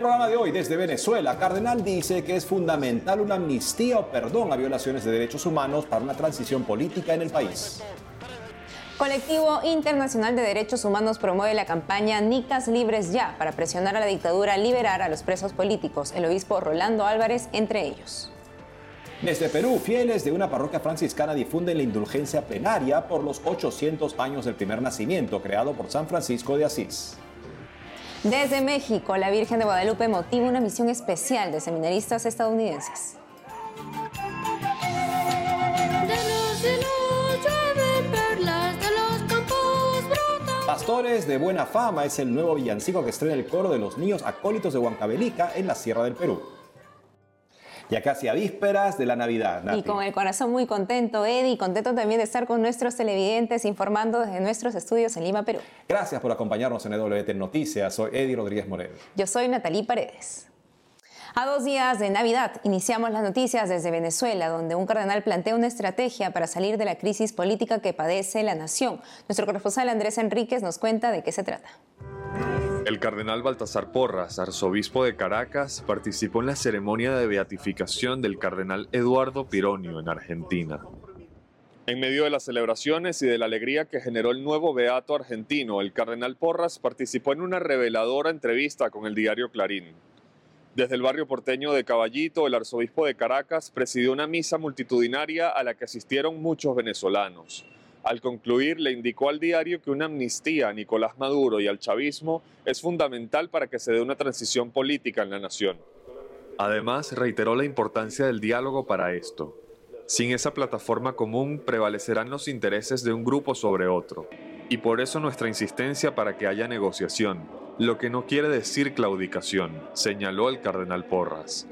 el programa de hoy, desde Venezuela, Cardenal dice que es fundamental una amnistía o perdón a violaciones de derechos humanos para una transición política en el país. Colectivo Internacional de Derechos Humanos promueve la campaña Nicas Libres Ya para presionar a la dictadura a liberar a los presos políticos, el obispo Rolando Álvarez entre ellos. Desde Perú, fieles de una parroquia franciscana difunden la indulgencia plenaria por los 800 años del primer nacimiento creado por San Francisco de Asís. Desde México, la Virgen de Guadalupe motiva una misión especial de seminaristas estadounidenses. Pastores de Buena Fama es el nuevo villancico que estrena el coro de los niños acólitos de Huancavelica en la Sierra del Perú. Ya casi a vísperas de la Navidad. Y con el corazón muy contento, Eddie, contento también de estar con nuestros televidentes informando desde nuestros estudios en Lima, Perú. Gracias por acompañarnos en EWT Noticias. Soy Eddie Rodríguez Moreno. Yo soy Natalie Paredes. A dos días de Navidad, iniciamos las noticias desde Venezuela, donde un cardenal plantea una estrategia para salir de la crisis política que padece la nación. Nuestro corresponsal Andrés Enríquez nos cuenta de qué se trata. El cardenal Baltasar Porras, arzobispo de Caracas, participó en la ceremonia de beatificación del cardenal Eduardo Pironio en Argentina. En medio de las celebraciones y de la alegría que generó el nuevo beato argentino, el cardenal Porras participó en una reveladora entrevista con el diario Clarín. Desde el barrio porteño de Caballito, el arzobispo de Caracas presidió una misa multitudinaria a la que asistieron muchos venezolanos. Al concluir, le indicó al diario que una amnistía a Nicolás Maduro y al chavismo es fundamental para que se dé una transición política en la nación. Además, reiteró la importancia del diálogo para esto. Sin esa plataforma común prevalecerán los intereses de un grupo sobre otro, y por eso nuestra insistencia para que haya negociación, lo que no quiere decir claudicación, señaló el cardenal Porras.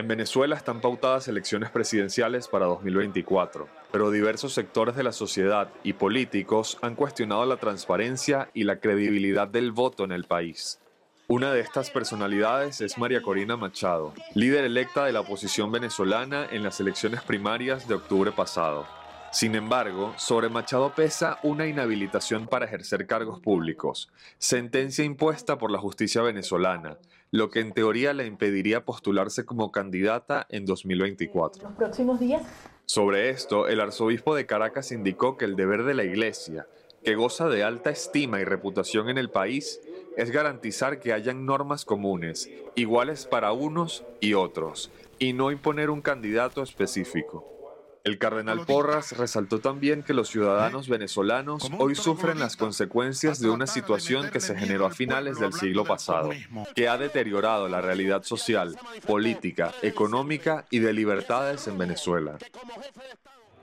En Venezuela están pautadas elecciones presidenciales para 2024, pero diversos sectores de la sociedad y políticos han cuestionado la transparencia y la credibilidad del voto en el país. Una de estas personalidades es María Corina Machado, líder electa de la oposición venezolana en las elecciones primarias de octubre pasado. Sin embargo, sobre Machado pesa una inhabilitación para ejercer cargos públicos, sentencia impuesta por la justicia venezolana, lo que en teoría le impediría postularse como candidata en 2024. Los próximos días. Sobre esto, el arzobispo de Caracas indicó que el deber de la Iglesia, que goza de alta estima y reputación en el país, es garantizar que hayan normas comunes, iguales para unos y otros, y no imponer un candidato específico. El cardenal Porras resaltó también que los ciudadanos venezolanos hoy sufren las consecuencias de una situación que se generó a finales del siglo pasado, que ha deteriorado la realidad social, política, económica y de libertades en Venezuela.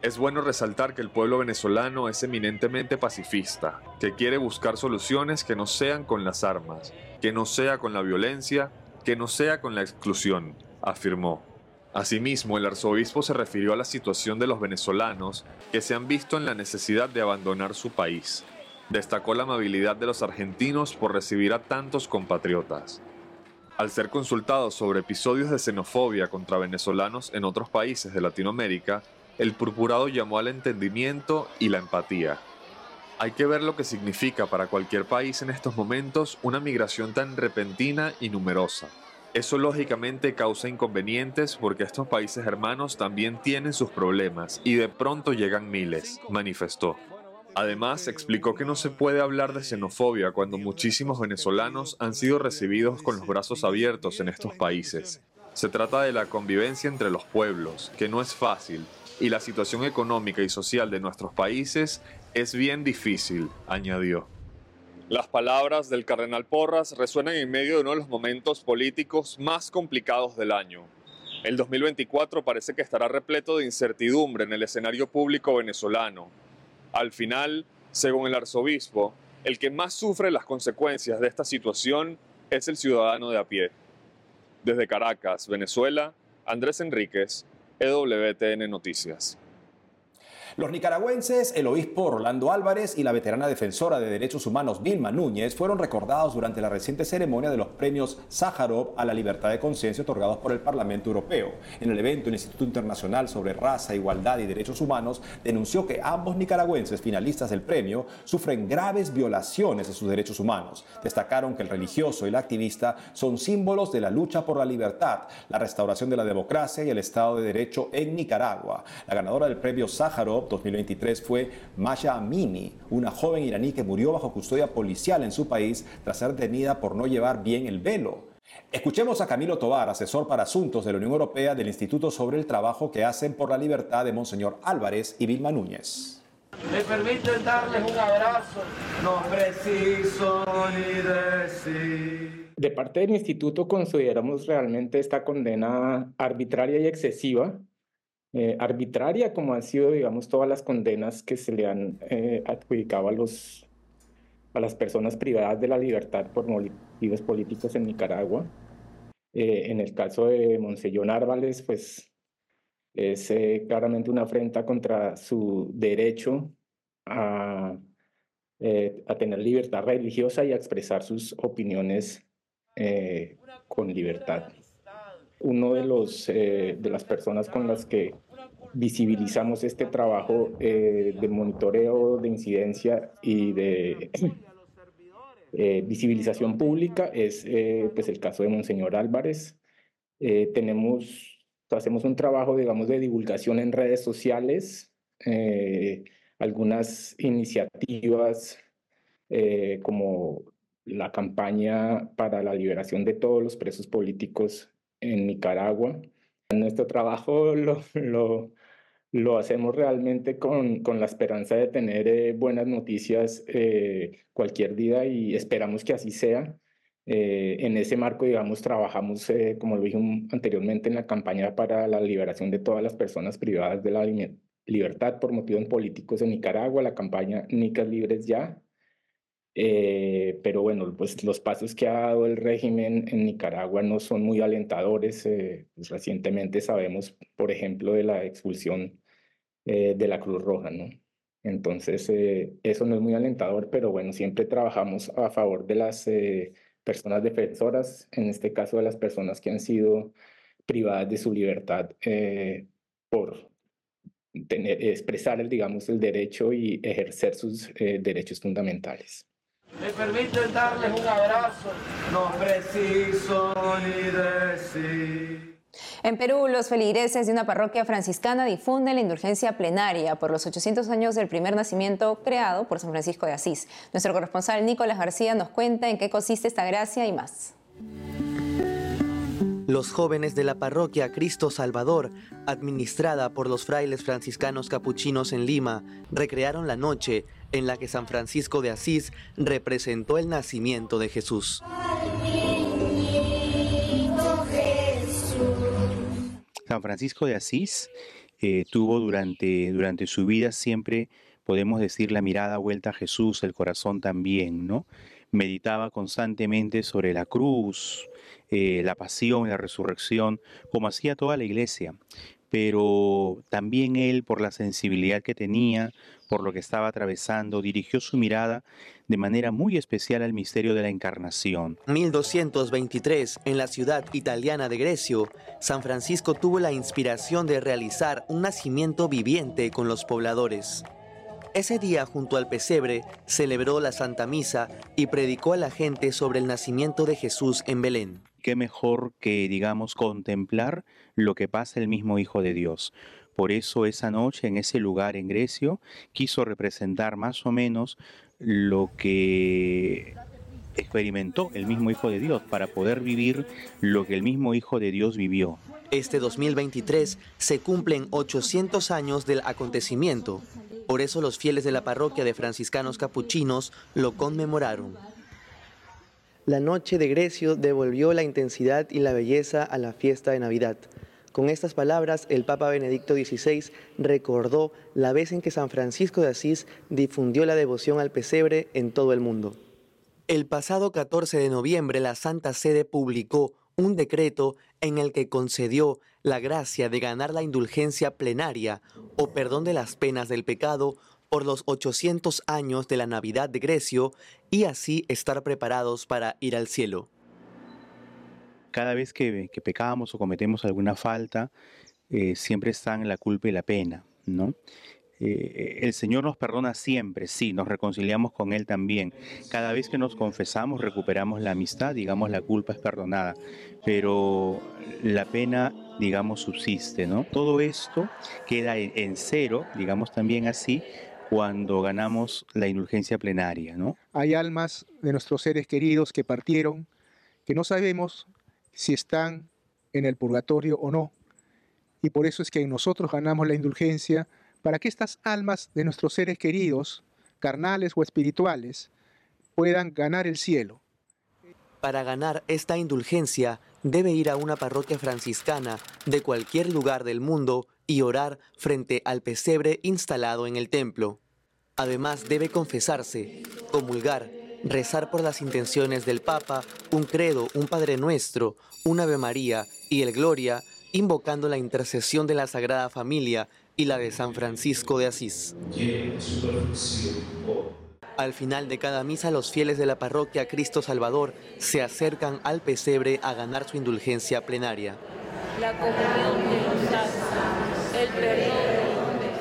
Es bueno resaltar que el pueblo venezolano es eminentemente pacifista, que quiere buscar soluciones que no sean con las armas, que no sea con la violencia, que no sea con la exclusión, afirmó. Asimismo, el arzobispo se refirió a la situación de los venezolanos que se han visto en la necesidad de abandonar su país. Destacó la amabilidad de los argentinos por recibir a tantos compatriotas. Al ser consultado sobre episodios de xenofobia contra venezolanos en otros países de Latinoamérica, el purpurado llamó al entendimiento y la empatía. Hay que ver lo que significa para cualquier país en estos momentos una migración tan repentina y numerosa. Eso lógicamente causa inconvenientes porque estos países hermanos también tienen sus problemas y de pronto llegan miles, manifestó. Además, explicó que no se puede hablar de xenofobia cuando muchísimos venezolanos han sido recibidos con los brazos abiertos en estos países. Se trata de la convivencia entre los pueblos, que no es fácil, y la situación económica y social de nuestros países es bien difícil, añadió. Las palabras del cardenal Porras resuenan en medio de uno de los momentos políticos más complicados del año. El 2024 parece que estará repleto de incertidumbre en el escenario público venezolano. Al final, según el arzobispo, el que más sufre las consecuencias de esta situación es el ciudadano de a pie. Desde Caracas, Venezuela, Andrés Enríquez, EWTN Noticias. Los nicaragüenses, el obispo Rolando Álvarez y la veterana defensora de derechos humanos Vilma Núñez fueron recordados durante la reciente ceremonia de los premios Sájarov a la libertad de conciencia otorgados por el Parlamento Europeo. En el evento, el Instituto Internacional sobre Raza, Igualdad y Derechos Humanos denunció que ambos nicaragüenses finalistas del premio sufren graves violaciones de sus derechos humanos. Destacaron que el religioso y la activista son símbolos de la lucha por la libertad, la restauración de la democracia y el Estado de Derecho en Nicaragua. La ganadora del premio Sájarov 2023 fue Masha Amini, una joven iraní que murió bajo custodia policial en su país tras ser detenida por no llevar bien el velo. Escuchemos a Camilo Tobar, asesor para asuntos de la Unión Europea del Instituto sobre el trabajo que hacen por la libertad de Monseñor Álvarez y Vilma Núñez. Me permiten darles un abrazo, no preciso ni decir. De parte del instituto consideramos realmente esta condena arbitraria y excesiva eh, arbitraria, como han sido, digamos, todas las condenas que se le han eh, adjudicado a, los, a las personas privadas de la libertad por motivos políticos en Nicaragua. Eh, en el caso de Monseñor Árvales, pues es claramente una afrenta contra su derecho a, a tener libertad religiosa y a expresar sus opiniones con libertad uno de los de las personas con las que visibilizamos este trabajo eh, de monitoreo, de incidencia y de eh, visibilización pública es eh, pues el caso de Monseñor Álvarez. tenemos, hacemos un trabajo, digamos, de divulgación en redes sociales, algunas iniciativas como la campaña para la liberación de todos los presos políticos en Nicaragua. Nuestro trabajo lo, lo, lo hacemos realmente con, con, la esperanza de tener eh, buenas noticias eh, cualquier día y esperamos que así sea. Eh, en ese marco, digamos, trabajamos, como lo dije anteriormente, en la campaña para la liberación de todas las personas privadas de la libertad por motivos políticos en Nicaragua, la campaña Nicas Libres Ya. Pero bueno, pues los pasos que ha dado el régimen en Nicaragua no son muy alentadores. Pues recientemente sabemos, por ejemplo, de la expulsión eh, de la Cruz Roja, ¿no? Entonces, eh, eso no es muy alentador, pero bueno, siempre trabajamos a favor de las eh, personas defensoras, en este caso de las personas que han sido privadas de su libertad por tener, expresar, el, digamos, el derecho y ejercer sus derechos fundamentales. Me permiten darles un abrazo, no preciso ni decir. En Perú, los feligreses de una parroquia franciscana difunden la indulgencia plenaria por los 800 años del primer nacimiento creado por San Francisco de Asís. Nuestro corresponsal Nicolás García nos cuenta en qué consiste esta gracia y más. Los jóvenes de la parroquia Cristo Salvador, administrada por los frailes franciscanos capuchinos en Lima, recrearon la noche en la que San Francisco de Asís representó el nacimiento de Jesús. San Francisco de Asís eh, tuvo durante, durante su vida siempre, podemos decir, la mirada vuelta a Jesús, el corazón también, ¿no? Meditaba constantemente sobre la cruz, eh, la pasión, la resurrección, como hacía toda la iglesia pero también él, por la sensibilidad que tenía, por lo que estaba atravesando, dirigió su mirada de manera muy especial al misterio de la encarnación. 1223, en la ciudad italiana de Grecio, San Francisco tuvo la inspiración de realizar un nacimiento viviente con los pobladores. Ese día, junto al pesebre, celebró la Santa Misa y predicó a la gente sobre el nacimiento de Jesús en Belén. Qué mejor que, digamos, contemplar lo que pasa el mismo Hijo de Dios. Por eso esa noche, en ese lugar en Grecio, quiso representar más o menos lo que experimentó el mismo Hijo de Dios para poder vivir lo que el mismo Hijo de Dios vivió. Este 2023 se cumplen 800 años del acontecimiento. Por eso los fieles de la parroquia de franciscanos capuchinos lo conmemoraron. La noche de Grecio devolvió la intensidad y la belleza a la fiesta de Navidad. Con estas palabras, el Papa Benedicto XVI recordó la vez en que San Francisco de Asís difundió la devoción al pesebre en todo el mundo. El pasado 14 de noviembre, la Santa Sede publicó un decreto en el que concedió la gracia de ganar la indulgencia plenaria o perdón de las penas del pecado por los 800 años de la Navidad de Grecio y así estar preparados para ir al cielo. Cada vez que, pecamos o cometemos alguna falta, eh, siempre están la culpa y la pena, ¿no? Eh, el Señor nos perdona siempre, sí, nos reconciliamos con Él también. Cada vez que nos confesamos, recuperamos la amistad, digamos, la culpa es perdonada, pero la pena, digamos, subsiste, ¿no? Todo esto queda en, cero, digamos también así, cuando ganamos la indulgencia plenaria, ¿no? Hay almas de nuestros seres queridos que partieron, que no sabemos si están en el purgatorio o no, y por eso es que nosotros ganamos la indulgencia para que estas almas de nuestros seres queridos, carnales o espirituales, puedan ganar el cielo. Para ganar esta indulgencia, debe ir a una parroquia franciscana de cualquier lugar del mundo y orar frente al pesebre instalado en el templo. Además, debe confesarse, comulgar, rezar por las intenciones del Papa, un credo, un Padre Nuestro, un Ave María y el Gloria, invocando la intercesión de la Sagrada Familia y la de San Francisco de Asís. Al final de cada misa, los fieles de la parroquia Cristo Salvador se acercan al pesebre a ganar su indulgencia plenaria. La comunión de los el perdón de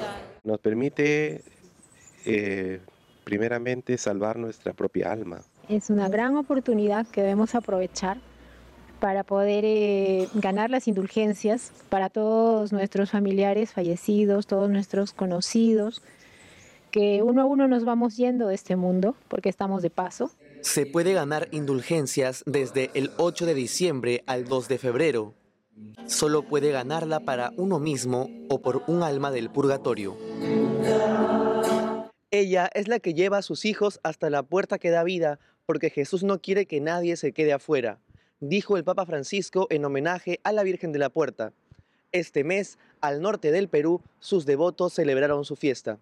Nos permite, eh, primeramente, salvar nuestra propia alma. Es una gran oportunidad que debemos aprovechar para poder eh, ganar las indulgencias para todos nuestros familiares fallecidos, todos nuestros conocidos, que uno a uno nos vamos yendo de este mundo porque estamos de paso. Se puede ganar indulgencias desde el 8 de diciembre al 2 de febrero. Solo puede ganarla para uno mismo o por un alma del purgatorio. Ella es la que lleva a sus hijos hasta la puerta que da vida, porque Jesús no quiere que nadie se quede afuera dijo el Papa Francisco en homenaje a la Virgen de la Puerta. Este mes, al norte del Perú, sus devotos celebraron su fiesta.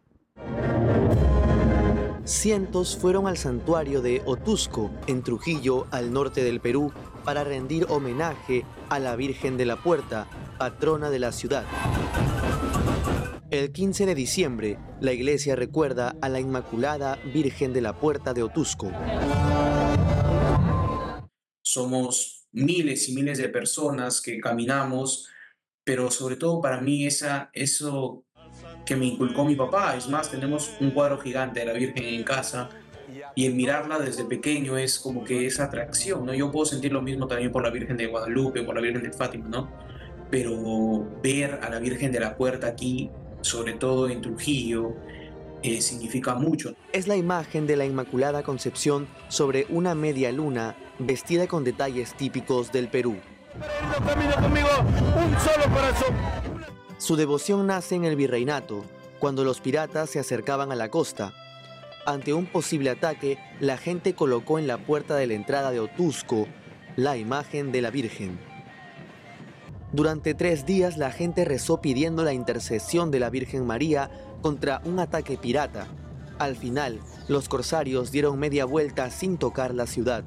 Cientos fueron al santuario de Otusco, en Trujillo, al norte del Perú, para rendir homenaje a la Virgen de la Puerta, patrona de la ciudad. El 15 de diciembre, la iglesia recuerda a la Inmaculada Virgen de la Puerta de Otusco somos miles y miles de personas que caminamos, pero sobre todo para mí esa, eso que me inculcó mi papá, es más, tenemos un cuadro gigante de la Virgen en casa y el mirarla desde pequeño es como que esa atracción, ¿no? Yo puedo sentir lo mismo también por la Virgen de Guadalupe, por la Virgen de Fátima, ¿no? Pero ver a la Virgen de la Puerta aquí, sobre todo en Trujillo, eh, significa mucho. Es la imagen de la Inmaculada Concepción sobre una media luna vestida con detalles típicos del Perú. Su devoción nace en el virreinato, cuando los piratas se acercaban a la costa. Ante un posible ataque, la gente colocó en la puerta de la entrada de Otusco la imagen de la Virgen. Durante tres días la gente rezó pidiendo la intercesión de la Virgen María contra un ataque pirata. Al final, los corsarios dieron media vuelta sin tocar la ciudad.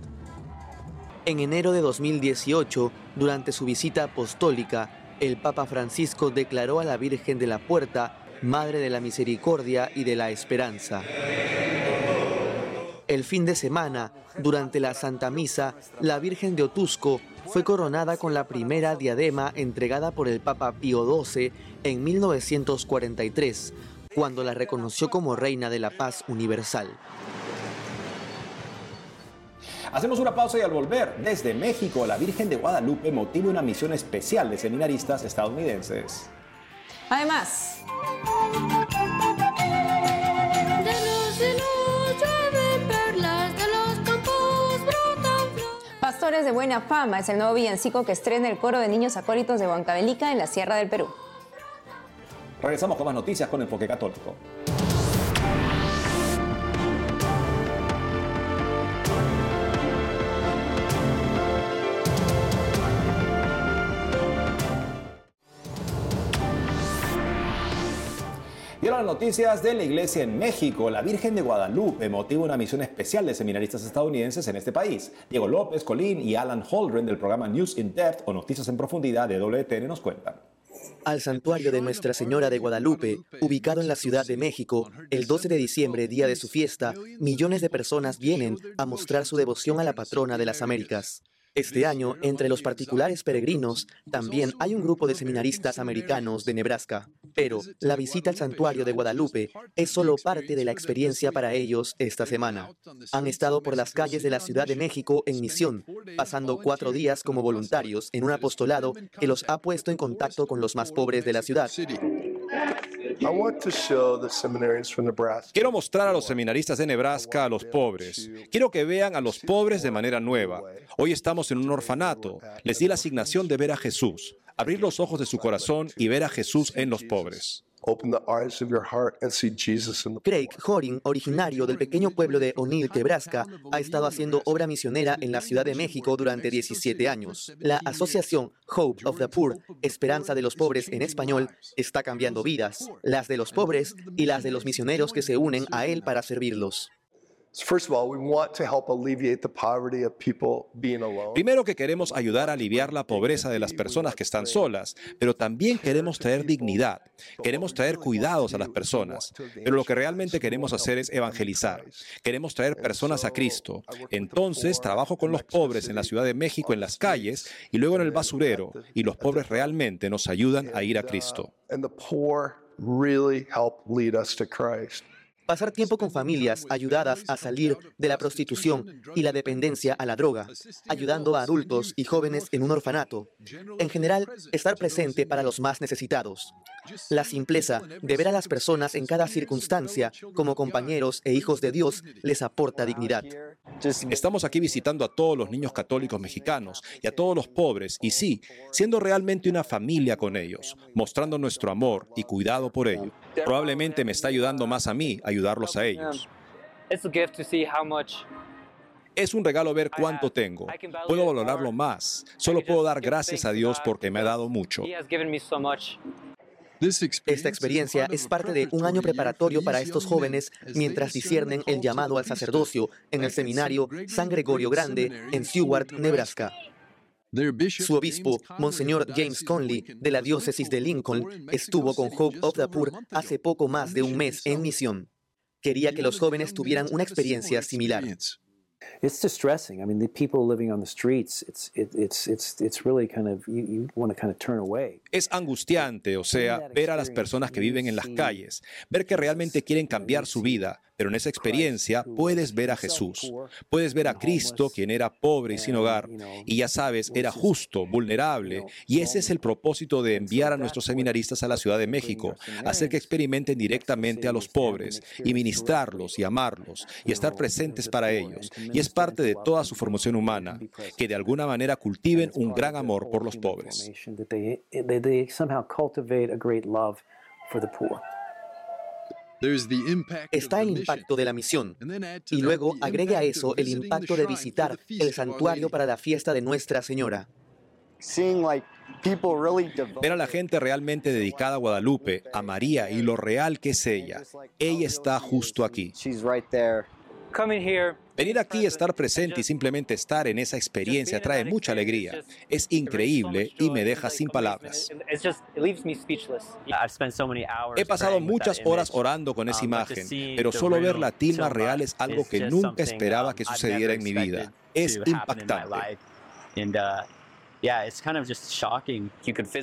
En enero de 2018, durante su visita apostólica, el Papa Francisco declaró a la Virgen de la Puerta Madre de la Misericordia y de la Esperanza. El fin de semana, durante la Santa Misa, la Virgen de Otusco fue coronada con la primera diadema entregada por el Papa Pío XII en 1943, cuando la reconoció como Reina de la Paz Universal. Hacemos una pausa y al volver, desde México, la Virgen de Guadalupe motiva una misión especial de seminaristas estadounidenses. Además, Pastores de Buena Fama es el nuevo villancico que estrena el coro de niños acólitos de Huancavelica en la Sierra del Perú. Regresamos con más noticias con Enfoque Católico. Las noticias de la iglesia en México. La Virgen de Guadalupe motiva una misión especial de seminaristas estadounidenses en este país. Diego López, Colín y Alan Holdren del programa News in Depth o Noticias en Profundidad de WTN nos cuentan. Al santuario de Nuestra Señora de Guadalupe, ubicado en la Ciudad de México, el 12 de diciembre, día de su fiesta, millones de personas vienen a mostrar su devoción a la patrona de las Américas. Este año, entre los particulares peregrinos, también hay un grupo de seminaristas americanos de Nebraska. Pero la visita al santuario de Guadalupe es solo parte de la experiencia para ellos esta semana. Han estado por las calles de la Ciudad de México en misión, pasando cuatro días como voluntarios en un apostolado que los ha puesto en contacto con los más pobres de la ciudad. Quiero mostrar a los seminaristas de Nebraska a los pobres. Quiero que vean a los pobres de manera nueva. Hoy estamos en un orfanato. Les di la asignación de ver a Jesús, abrir los ojos de su corazón y ver a Jesús en los pobres. Craig Horing, originario del pequeño pueblo de O'Neill, Nebraska, ha estado haciendo obra misionera en la Ciudad de México durante 17 años. La asociación Hope of the Poor, Esperanza de los Pobres en español, está cambiando vidas, las de los pobres y las de los misioneros que se unen a él para servirlos. Primero que queremos ayudar a aliviar la pobreza de las personas que están solas, pero también queremos traer dignidad, queremos traer cuidados a las personas, pero lo que realmente queremos hacer es evangelizar, queremos traer personas a Cristo. Entonces trabajo con los pobres en la Ciudad de México en las calles y luego en el basurero, y los pobres realmente nos ayudan a ir a Cristo. Pasar tiempo con familias ayudadas a salir de la prostitución y la dependencia a la droga, ayudando a adultos y jóvenes en un orfanato. En general, estar presente para los más necesitados. La simpleza de ver a las personas en cada circunstancia como compañeros e hijos de Dios les aporta dignidad. Estamos aquí visitando a todos los niños católicos mexicanos y a todos los pobres, y sí, siendo realmente una familia con ellos, mostrando nuestro amor y cuidado por ellos. Probablemente me está ayudando más a mí ayudarlos a ellos. Es un regalo ver cuánto tengo. Puedo valorarlo más. Solo puedo dar gracias a Dios porque me ha dado mucho. Esta experiencia es parte de un año preparatorio para estos jóvenes mientras disciernen el llamado al sacerdocio en el seminario San Gregorio Grande en Seward, Nebraska. Su obispo, Monseñor James Conley, de la diócesis de Lincoln, estuvo con Hope of the Poor hace poco más de un mes en misión. Quería que los jóvenes tuvieran una experiencia similar. It's distressing. I mean, the people living on the streets, it's, it, it's, it's, it's really kind of, you, you want to kind of turn away. Es angustiante, o sea, ver a las personas que viven en las calles, ver que realmente quieren cambiar su vida, pero en esa experiencia puedes ver a Jesús, puedes ver a Cristo, quien era pobre y sin hogar, y ya sabes, era justo, vulnerable, y ese es el propósito de enviar a nuestros seminaristas a la Ciudad de México, hacer que experimenten directamente a los pobres y ministrarlos y amarlos y estar presentes para ellos. Y es parte de toda su formación humana, que de alguna manera cultiven un gran amor por los pobres. Está el impacto de la misión. Y luego agregue a eso el impacto de visitar el santuario para la fiesta de Nuestra Señora. Ver a la gente realmente dedicada a Guadalupe, a María y lo real que es ella. Ella está justo aquí. Venir aquí, estar presente y simplemente estar en esa experiencia trae mucha alegría. Es increíble y me deja sin palabras. He pasado muchas horas orando con esa imagen, pero solo ver la tilma real es algo que nunca esperaba que sucediera en mi vida. Es impactante.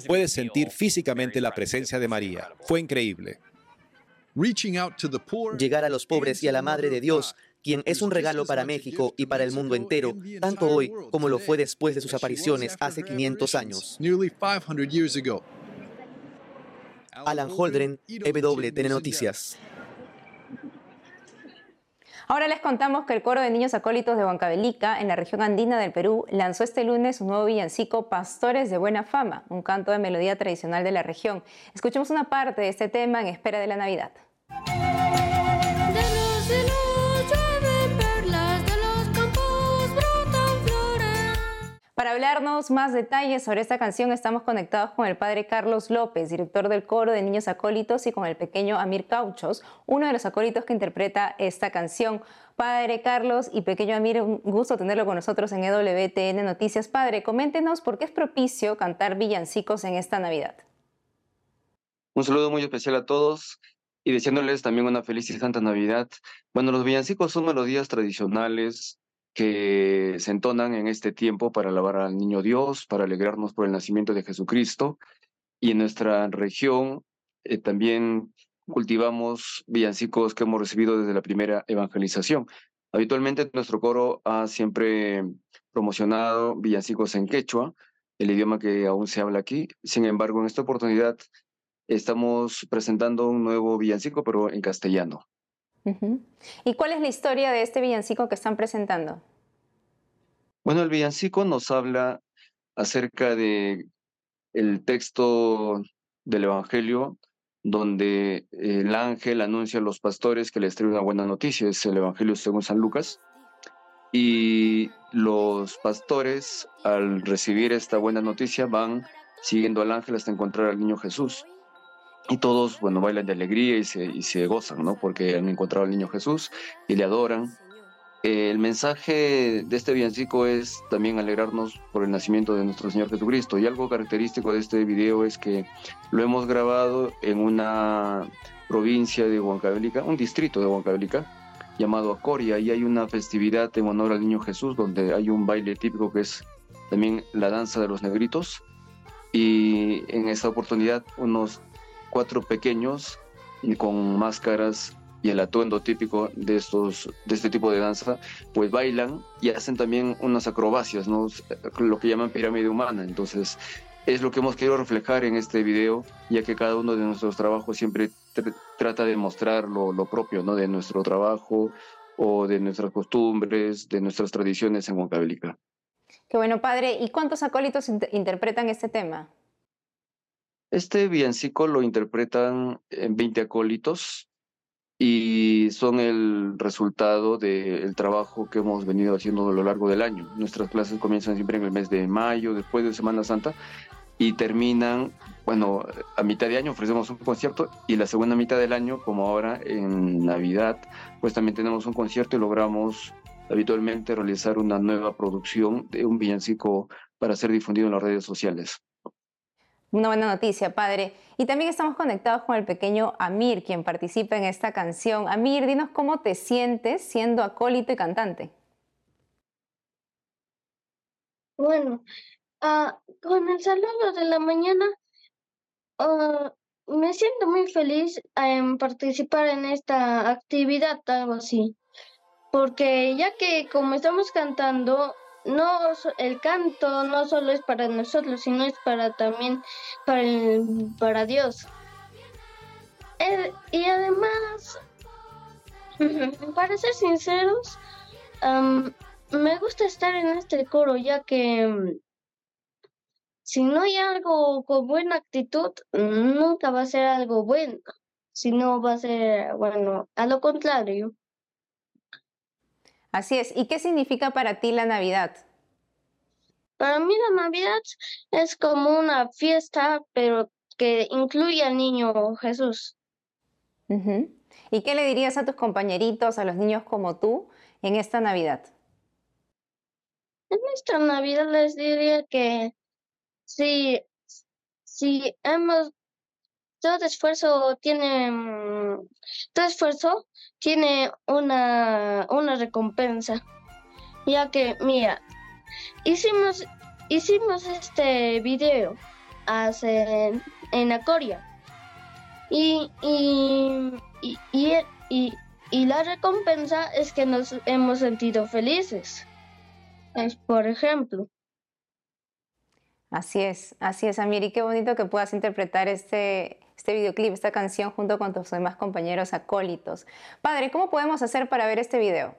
Puedes sentir físicamente la presencia de María. Fue increíble. Llegar a los pobres y a la Madre de Dios quien es un regalo para México y para el mundo entero, tanto hoy como lo fue después de sus apariciones hace 500 años. Alan Holdren, EWTN Noticias. Ahora les contamos que el coro de niños acólitos de Huancavelica, en la región andina del Perú, lanzó este lunes un nuevo villancico, Pastores de Buena Fama, un canto de melodía tradicional de la región. Escuchemos una parte de este tema en espera de la Navidad. Para hablarnos más detalles sobre esta canción estamos conectados con el padre Carlos López, director del coro de Niños Acólitos, y con el pequeño Amir Cauchos, uno de los acólitos que interpreta esta canción. Padre Carlos y pequeño Amir, un gusto tenerlo con nosotros en EWTN Noticias. Padre, coméntenos por qué es propicio cantar villancicos en esta Navidad. Un saludo muy especial a todos y deseándoles también una feliz y santa Navidad. Bueno, los villancicos son melodías tradicionales que se entonan en este tiempo para alabar al niño Dios, para alegrarnos por el nacimiento de Jesucristo. Y en nuestra región eh, también cultivamos villancicos que hemos recibido desde la primera evangelización. Habitualmente nuestro coro ha siempre promocionado villancicos en quechua, el idioma que aún se habla aquí. Sin embargo, en esta oportunidad estamos presentando un nuevo villancico, pero en castellano. ¿Y cuál es la historia de este villancico que están presentando? Bueno, el villancico nos habla acerca de el texto del Evangelio donde el ángel anuncia a los pastores que les trae una buena noticia, es el Evangelio según San Lucas. Y los pastores, al recibir esta buena noticia, van siguiendo al ángel hasta encontrar al niño Jesús y todos, bueno, bailan de alegría y se, y se gozan, ¿no? Porque han encontrado al niño Jesús y le adoran. el mensaje de este villancico es también alegrarnos por el nacimiento de nuestro Señor Jesucristo. Y algo característico de este video es que lo hemos grabado en una provincia de Huancavelica, un distrito de Huancavelica, llamado Acoria, y hay una festividad en honor al niño Jesús, donde hay un baile típico que es también la danza de los negritos. Y en esta oportunidad unos cuatro pequeños con máscaras y el atuendo típico de estos de este tipo de danza, pues bailan y hacen también unas acrobacias, ¿no? lo que llaman pirámide humana. Entonces, es lo que hemos querido reflejar en este video, ya que cada uno de nuestros trabajos siempre trata de mostrar lo, lo, propio, ¿no? De nuestro trabajo o de nuestras costumbres, de nuestras tradiciones en Huancavelica. Qué bueno, padre. ¿Y cuántos acólitos interpretan este tema? Este villancico lo interpretan en 20 acólitos y son el resultado del trabajo que hemos venido haciendo a lo largo del año. Nuestras clases comienzan siempre en el mes de mayo, después de Semana Santa, y terminan, bueno, a mitad de año ofrecemos un concierto y la segunda mitad del año, como ahora en Navidad, pues también tenemos un concierto y logramos habitualmente realizar una nueva producción de un villancico para ser difundido en las redes sociales. Una buena noticia, padre. Y también estamos conectados con el pequeño Amir, quien participa en esta canción. Amir, dinos cómo te sientes siendo acólito y cantante. Bueno, uh, con el saludo de la mañana, uh, me siento muy feliz en participar en esta actividad, algo así. Porque ya que como estamos cantando, no el canto no solo es para nosotros, sino es para también para, para Dios. y además, para ser sinceros, me gusta estar en este coro, ya que si no hay algo con buena actitud, nunca va a ser algo bueno, sino va a ser, bueno, a lo contrario. Así es. ¿Y qué significa para ti la Navidad? Para mí la Navidad es como una fiesta, pero que incluye al niño Jesús. ¿Y qué le dirías a tus compañeritos, a los niños como tú, en esta Navidad? En esta Navidad les diría que si, si hemos todo esfuerzo tiene mm, todo esfuerzo tiene una, una recompensa. Ya que, mira, hicimos, hicimos este video hace, en Acoria. Y, y, y, y, y, la recompensa es que nos hemos sentido felices. Es por ejemplo. Así es, así es, Amir. Y qué bonito que puedas interpretar este, este videoclip, esta canción junto con tus demás compañeros acólitos. Padre, ¿cómo podemos hacer para ver este video?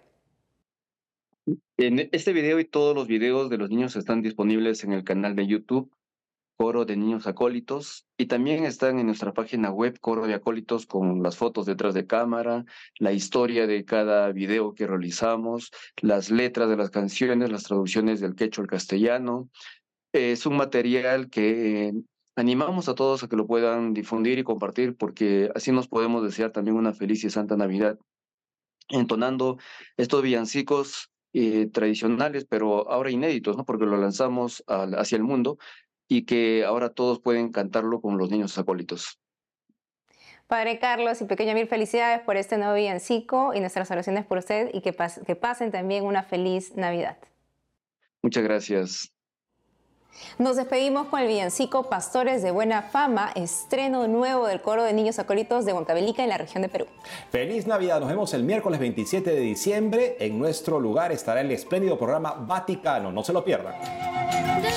Este video y todos los videos de los niños están disponibles en el canal de YouTube Coro de Niños Acólitos, y también están en nuestra página web Coro de Acólitos con las fotos detrás de cámara, la historia de cada video que realizamos, las letras de las canciones, las traducciones del quechua al castellano. Es un material que animamos a todos a que lo puedan difundir y compartir porque así nos podemos desear también una feliz y santa Navidad entonando estos villancicos eh, tradicionales, pero ahora inéditos, ¿no? Porque lo lanzamos hacia el mundo y que ahora todos pueden cantarlo con los niños acólitos. Padre Carlos y Pequeño Mil, felicidades por este nuevo villancico y nuestras oraciones por usted y que, que pasen también una feliz Navidad. Muchas gracias. Nos despedimos con el villancico Pastores de Buena Fama, estreno nuevo del coro de niños acólitos de Huancavelica en la región de Perú. Feliz Navidad, nos vemos el miércoles 27 de diciembre. En nuestro lugar estará el espléndido programa Vaticano, no se lo pierdan. De